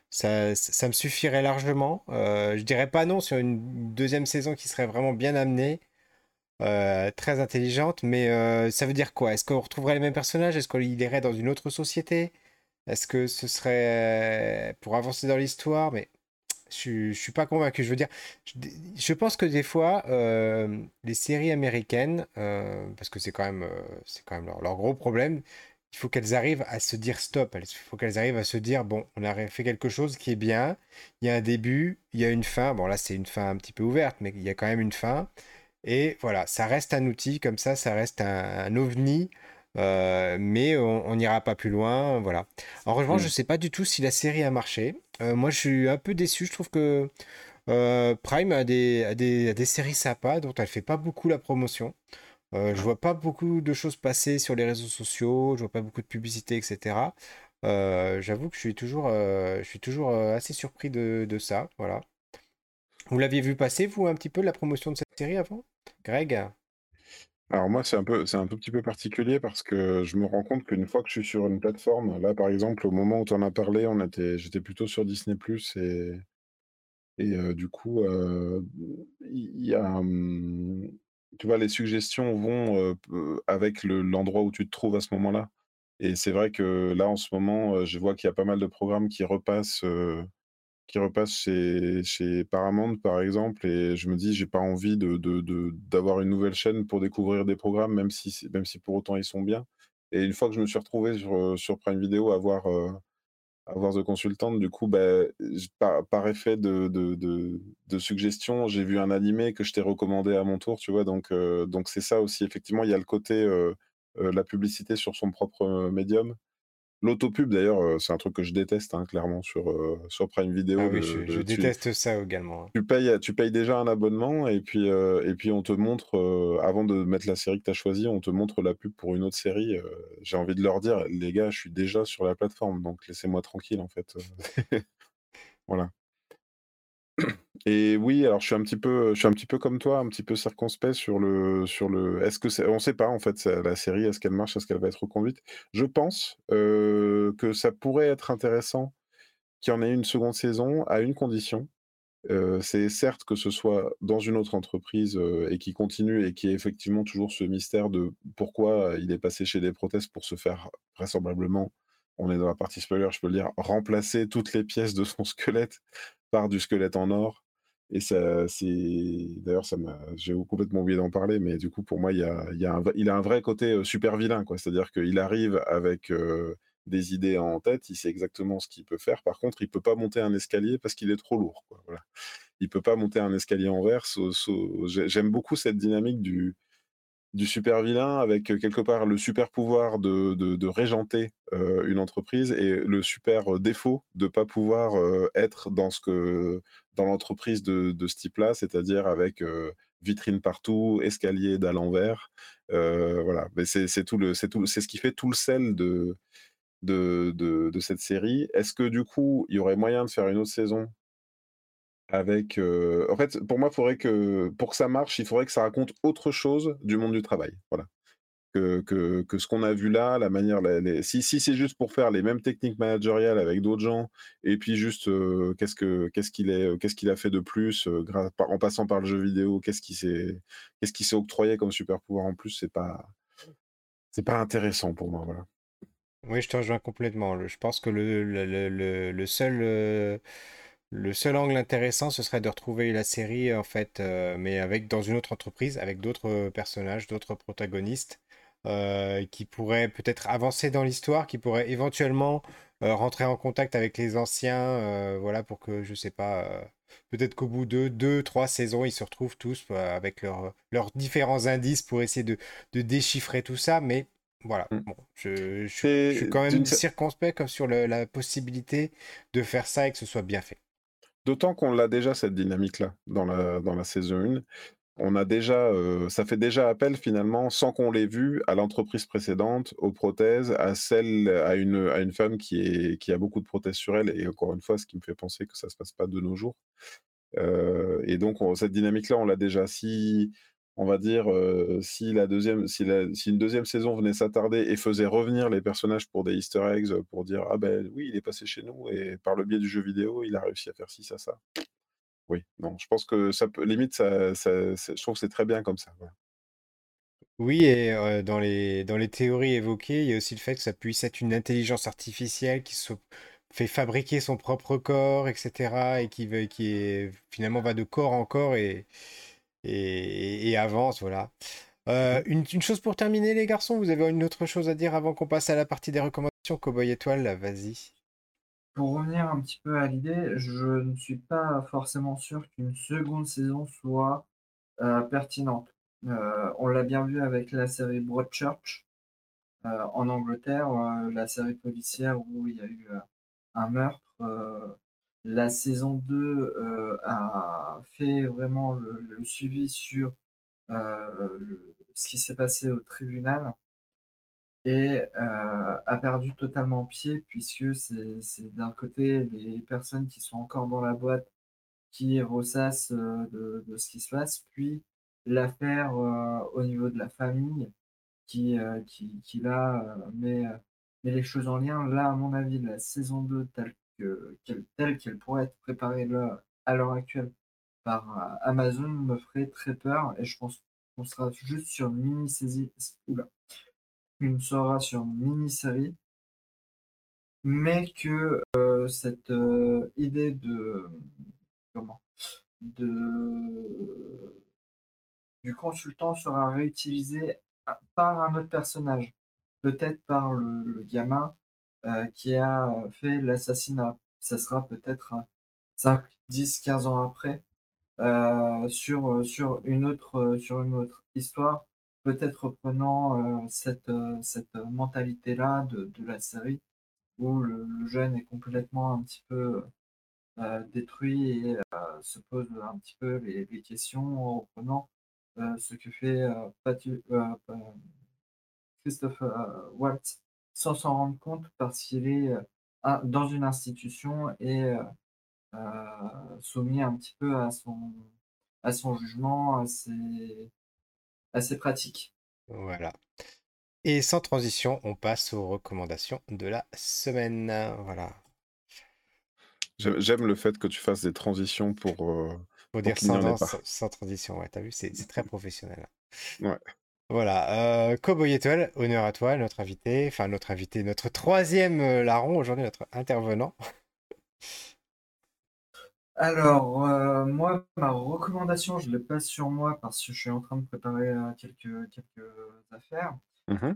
Ça, me suffirait largement. Je dirais pas non sur une deuxième saison qui serait vraiment bien amenée, très intelligente, mais ça veut dire quoi? Est-ce qu'on retrouverait les mêmes personnages? Est-ce qu'il irait dans une autre société? Est-ce que ce serait pour avancer dans l'histoire? Mais je, je suis pas convaincu. Je veux dire, je, pense que des fois, les séries américaines, parce que c'est quand même, c'est quand même leur, gros problème, il faut qu'elles arrivent à se dire stop. Il faut qu'elles arrivent à se dire, bon, on a fait quelque chose qui est bien. Il y a un début, il y a une fin. Bon, là, c'est une fin un petit peu ouverte, mais il y a quand même une fin. Et voilà, ça reste un outil comme ça, ça reste un ovni, euh, mais on n'ira pas plus loin. Voilà. En revanche, je Mmh. sais pas du tout si la série a marché. Euh, moi, je suis un peu déçu. Je trouve que euh, Prime a des, a des, a des séries sympas dont elle fait pas beaucoup la promotion. Je vois pas beaucoup de choses passer sur les réseaux sociaux, je vois pas beaucoup de publicité, etc. J'avoue que je suis toujours, je suis toujours assez surpris de, de ça. Voilà. Vous l'aviez vu passer, vous, un petit peu la promotion de cette série avant? Greg? Alors moi, c'est un peu c'est un tout petit peu particulier parce que je me rends compte qu'une fois que je suis sur une plateforme, là, par exemple, au moment où tu en as parlé, on était j'étais plutôt sur Disney+ et et du coup, il y a, mmh, tu vois, les suggestions vont, avec le l'endroit où tu te trouves à ce moment-là. Et c'est vrai que là, en ce moment, je vois qu'il y a pas mal de programmes qui repassent, qui repassent chez chez Paramount, par exemple et je me dis: «J'ai pas envie de de de d'avoir une nouvelle chaîne pour découvrir des programmes, même si même si pour autant ils sont bien» et une fois que je me suis retrouvé sur, sur Prime Video à voir, à voir The Consultant, du coup, bah, par par effet de de de de suggestion, j'ai vu un animé que je t'ai recommandé à mon tour, tu vois? Donc donc c'est ça aussi, effectivement, il y a le côté, la publicité sur son propre médium L'autopub d'ailleurs, heu, c'est un truc que je déteste, hein, clairement sur, heu, sur Prime Video. Ah oui, je je déteste ça également, hein. Tu payes, tu payes déjà un abonnement et puis, et puis on te montre, avant de mettre la série que tu as choisie, on te montre la pub pour une autre série, j'ai envie de leur dire: «Les gars, je suis déjà sur la plateforme, donc laissez-moi tranquille, en fait», voilà. Et oui, alors je suis un petit peu, je suis un petit peu comme toi, un petit peu circonspect sur le sur le est-ce que c'est on sait pas en fait, la série, est-ce qu'elle marche? Est-ce qu'elle va être reconduite? Je pense, heu, que ça pourrait être intéressant qu'il y en ait une seconde saison à une condition, heu, c'est certes que ce soit dans une autre entreprise, heu, et qui continue et qui ait effectivement toujours ce mystère de pourquoi il est passé chez des prothèses pour se faire vraisemblablement, on est dans la partie spoiler, je peux le dire, remplacer toutes les pièces de son squelette par du squelette en or et ça c'est d'ailleurs ça m'a j'ai complètement oublié d'en parler, mais du coup pour moi il y a il y a un il a un vrai côté, super vilain quoi. C'est-à-dire qu'il arrive avec, des idées en tête, il sait exactement ce qu'il peut faire. Par contre, il peut pas monter un escalier parce qu'il est trop lourd voilà. Il peut pas monter un escalier en verre, j'aime beaucoup cette dynamique du du super vilain avec quelque part le super pouvoir de, de, régenter une entreprise et le super défaut de pas pouvoir être dans ce que dans l'entreprise de, ce type-là, c'est-à-dire avec vitrine partout, escalier d'à l'envers, voilà. Mais c'est tout c'est tout c'est ce qui fait tout le sel de de, de, de cette série. Est-ce que du coup, il y aurait moyen de faire une autre saison avec, en fait, pour moi, faudrait que pour que ça marche, il faudrait que ça raconte autre chose du monde du travail, voilà. Que que ce qu'on a vu là, la manière si si c'est juste pour faire les mêmes techniques managériales avec d'autres gens et puis juste, qu'est-ce que qu'est-ce qu'il est, qu'est-ce qu'il a fait de plus, en passant par le jeu vidéo, qu'est-ce qui s'est qu'est-ce qui s'est octroyé comme super pouvoir en plus, c'est pas c'est pas intéressant pour moi, voilà. Oui, je te rejoins complètement. je pense que le le seul, le seul angle intéressant, ce serait de retrouver la série, en fait, euh, mais avec, dans une autre entreprise, avec d'autres personnages, d'autres protagonistes, euh, qui pourraient peut-être avancer dans l'histoire, qui pourraient éventuellement euh, rentrer en contact avec les anciens, voilà, pour que, je sais pas, peut-être qu'au bout de deux, trois saisons, ils se retrouvent tous avec leurs différents indices pour essayer de, déchiffrer tout ça, mais voilà, mm. bon, je, suis quand même circonspect comme sur la possibilité de faire ça et que ce soit bien fait. D'autant qu'on l'a déjà cette dynamique-là dans la dans la saison 1. On a déjà, ça fait déjà appel finalement, sans qu'on l'ait vu, à l'entreprise précédente, aux prothèses, à celle à une à une femme qui est qui a beaucoup de prothèses sur elle et encore une fois, ce qui me fait penser que ça se passe pas de nos jours. et donc cette dynamique-là, on l'a déjà. Si on va dire, si la deuxième, si, une deuxième saison venait s'attarder et faisait revenir les personnages pour des Easter eggs, pour dire ah ben oui, il est passé chez nous et par le biais du jeu vidéo, il a réussi à faire ci, ça, ça. Oui, non, je pense que ça peut, limite, je trouve que c'est très bien comme ça. Oui, et dans les, dans les théories évoquées, il y a aussi le fait que ça puisse être une intelligence artificielle qui se fait fabriquer son propre corps, etc., et qui, qui finalement va de corps en corps et et, avance, voilà. Euh, une, chose pour terminer, les garçons, vous avez une autre chose à dire avant qu'on passe à la partie des recommandations Cowboy Étoile, vas-y. Pour revenir un petit peu à l'idée, je ne suis pas forcément sûr qu'une seconde saison soit euh, pertinente. Euh, on l'a bien vu avec la série Broadchurch en Angleterre, la série policière où il y a eu un meurtre la saison 2 euh, a fait vraiment le, suivi sur euh, ce qui s'est passé au tribunal et euh, a perdu totalement pied puisque c'est d'un côté les personnes qui sont encore dans la boîte qui ressassent de, ce qui se passe, puis l'affaire au niveau de la famille qui, qui, qui là met, met, les choses en lien. Là, à mon avis, la saison 2 telle telle qu'elle pourrait être préparée à l'heure actuelle par euh, Amazon me ferait très peur et je pense qu'on sera juste sur une mini-série sera sur une mini-série, mais que cette idée de comment de du consultant sera réutilisée par un autre personnage, peut-être par le, gamin qui a fait l'assassinat. Ça sera peut-être 5, 10, 15 ans après, sur, sur, une autre, sur une autre histoire, peut-être reprenant cette, cette mentalité-là de, la série, où le, jeune est complètement un petit peu détruit et se pose un petit peu les, questions en reprenant ce que fait Christophe Waltz sans s'en rendre compte parce qu'il est dans une institution et soumis un petit peu à son, à son jugement, à ses, à ses pratiques. Voilà. Et sans transition, on passe aux recommandations de la semaine. Voilà. J'aime le fait que tu fasses des transitions pour. Euh, pour dire sans, sans, transition, ouais, t'as vu, c'est très professionnel. Ouais. Voilà, euh, Cowboy Étoile, honneur à toi, notre invité, enfin notre invité, notre troisième euh, larron aujourd'hui, notre intervenant. Alors, euh, moi, ma recommandation, je ne l'ai pas sur moi parce que je suis en train de préparer quelques, quelques affaires. Mmh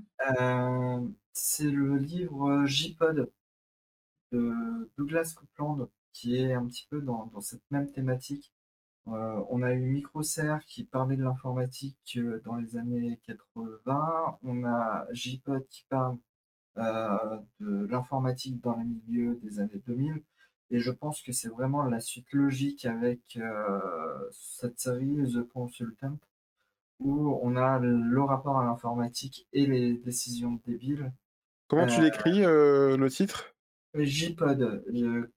c'est le livre J-Pod de Douglas Coupland qui est un petit peu dans, dans cette même thématique. Euh, on a eu Microser qui parlait de l'informatique euh, dans les années 80. On a JPod qui parle euh, de l'informatique dans les milieux des années 2000. Et je pense que c'est vraiment la suite logique avec cette série The Consultant, où on a le rapport à l'informatique et les décisions débiles. Comment tu l'écris le titre? J-Pod,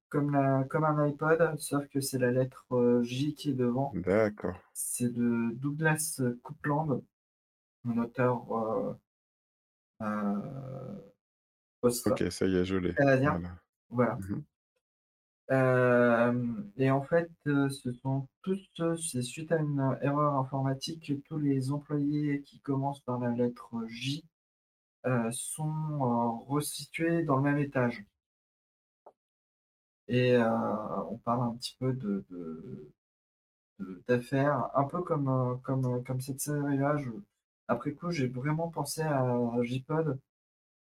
comme, comme un iPod, sauf que c'est la lettre euh, J qui est devant. D'accord. C'est de Douglas Coupland, un auteur euh, euh, Ok, ça y est, je l'ai. Canadien. Voilà. Mhm. et en fait, ce sont tous, c'est suite à une erreur informatique que tous les employés qui commencent par la lettre J sont resitués dans le même étage. Et euh, on parle un petit peu de, d'affaires, un peu comme, euh, comme, euh, comme cette série-là. Après coup, j'ai vraiment pensé à J-Pod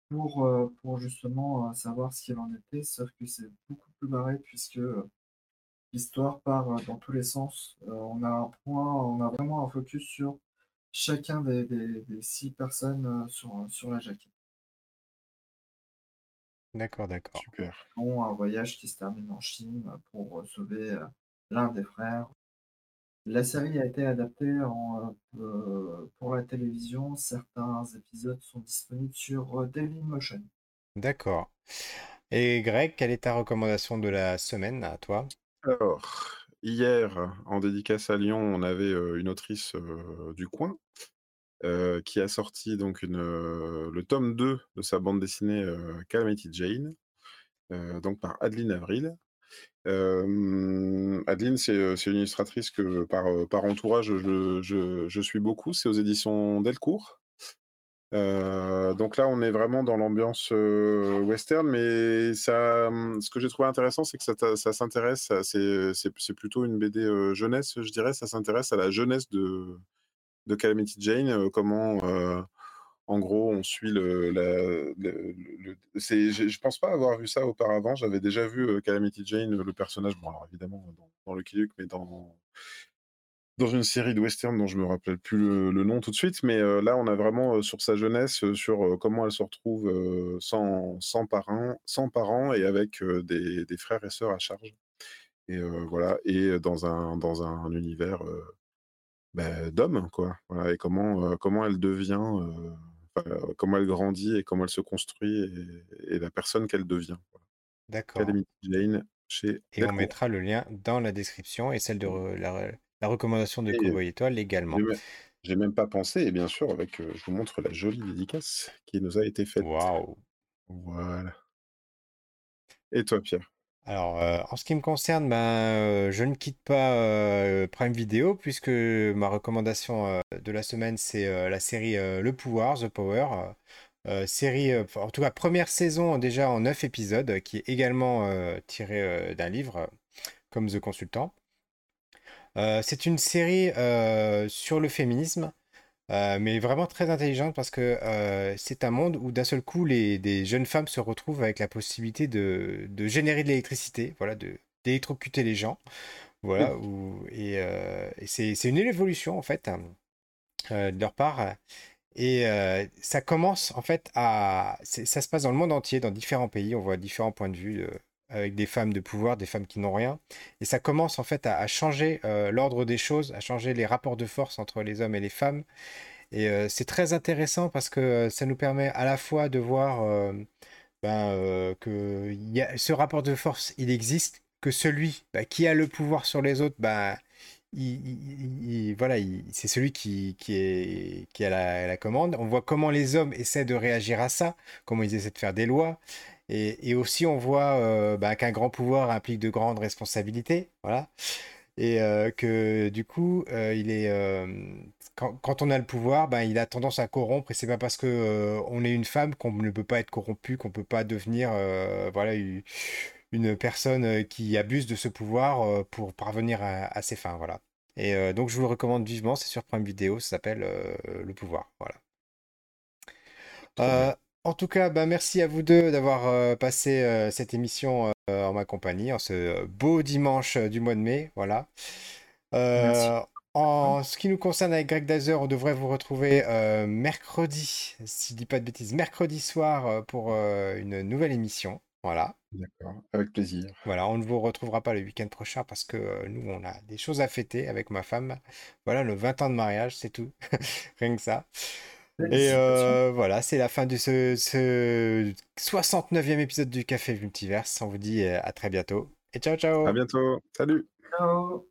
pour, pour justement savoir ce qu'il en était, sauf que c'est beaucoup plus barré puisque l'histoire part dans tous les sens. on a on a vraiment un focus sur chacun des, des six personnes sur, sur la jaquette. D'accord, d'accord. Super. un voyage qui se termine en Chine pour sauver euh, l'un des frères. La série a été adaptée euh, pour la télévision. Certains épisodes sont disponibles sur euh, Dailymotion. D'accord. Et Greg, quelle est ta recommandation de la semaine à toi? Alors, hier, en dédicace à Lyon, on avait une autrice du coin euh, qui a sorti donc euh, le tome 2 de sa bande dessinée euh, Calamity Jane, donc par Adeline Avril. Adeline, c'est une illustratrice que par, entourage, je, suis beaucoup. C'est aux éditions Delcourt. donc là, on est vraiment dans l'ambiance western, mais mmh, ce que j'ai trouvé intéressant, c'est que ça s'intéresse, c'est plutôt une BD jeunesse, je dirais, ça s'intéresse à la jeunesse de, de Calamity Jane, euh, comment euh, en gros, on suit le. je, pense pas avoir vu ça auparavant. J'avais déjà vu euh, Calamity Jane, le personnage, évidemment, dans, le Luke, mais dans, dans une série de western dont je me rappelle plus le, nom tout de suite. Mais là, on a vraiment sur sa jeunesse, sur comment elle se retrouve sans, sans, parents, sans parents et avec des, des, frères et sœurs à charge. Et voilà, et dans un, dans un univers bah, d'homme, quoi. Voilà, et comment, comment elle devient, comment elle grandit et comment elle se construit et, la personne qu'elle devient. D'accord. Jane chez Et on mettra le lien dans la description et celle de la, recommandation de Cowboy Étoile également. J'ai même, pas pensé, et bien sûr, avec, je vous montre la jolie dédicace qui nous a été faite. Waouh! Voilà. Et toi, Pierre? Alors, euh, en ce qui me concerne, ben, euh, je ne quitte pas euh, Prime Video puisque ma recommandation de la semaine, c'est la série Le Pouvoir, The Power, série, en tout cas première saison déjà en 9 épisodes, qui est également tirée d'un livre comme The Consultant. c'est une série sur le féminisme. Mais vraiment très intelligente parce que c'est un monde où d'un seul coup les, des jeunes femmes se retrouvent avec la possibilité de, de générer de l'électricité, voilà, de d'électrocuter les gens. Voilà, et, c'est une évolution en fait de leur part. Et ça commence en fait à... Ça se passe dans le monde entier, dans différents pays, on voit différents points de vue avec des femmes de pouvoir, des femmes qui n'ont rien. Et ça commence en fait à, changer l'ordre des choses, à changer les rapports de force entre les hommes et les femmes. Et c'est très intéressant parce que ça nous permet à la fois de voir ben, que ce rapport de force, il existe, que celui bah, qui a le pouvoir sur les autres, il, voilà, c'est celui qui, est, qui a la, commande. On voit comment les hommes essaient de réagir à ça, comment ils essaient de faire des lois. Et, aussi, on voit euh, bah, qu'un grand pouvoir implique de grandes responsabilités. Voilà. Et euh, que du coup, euh, il est, quand, on a le pouvoir, ben, il a tendance à corrompre. Et c'est pas parce que on est une femme qu'on ne peut pas être corrompu, qu'on peut pas devenir voilà, une personne euh, qui abuse de ce pouvoir euh, pour parvenir à, ses fins. Voilà. Et euh, donc je vous le recommande vivement, c'est sur Prime Vidéo, ça s'appelle Le pouvoir. Voilà. En tout cas, bah, merci à vous deux d'avoir passé cette émission en ma compagnie, en ce beau dimanche du mois de mai. Voilà. En ce qui nous concerne avec Greg Dazer, on devrait vous retrouver mercredi, si je dis pas de bêtises, mercredi soir pour une nouvelle émission. Voilà. D'accord, avec plaisir. Voilà, on ne vous retrouvera pas le week-end prochain parce que euh, nous, on a des choses à fêter avec ma femme. Voilà, le 20 ans de mariage, c'est tout. Rien que ça. Et euh, voilà, c'est la fin de ce, ce 69e épisode du Café Multiverse. On vous dit euh, à très bientôt. Et ciao, ciao. À bientôt. Salut. Ciao.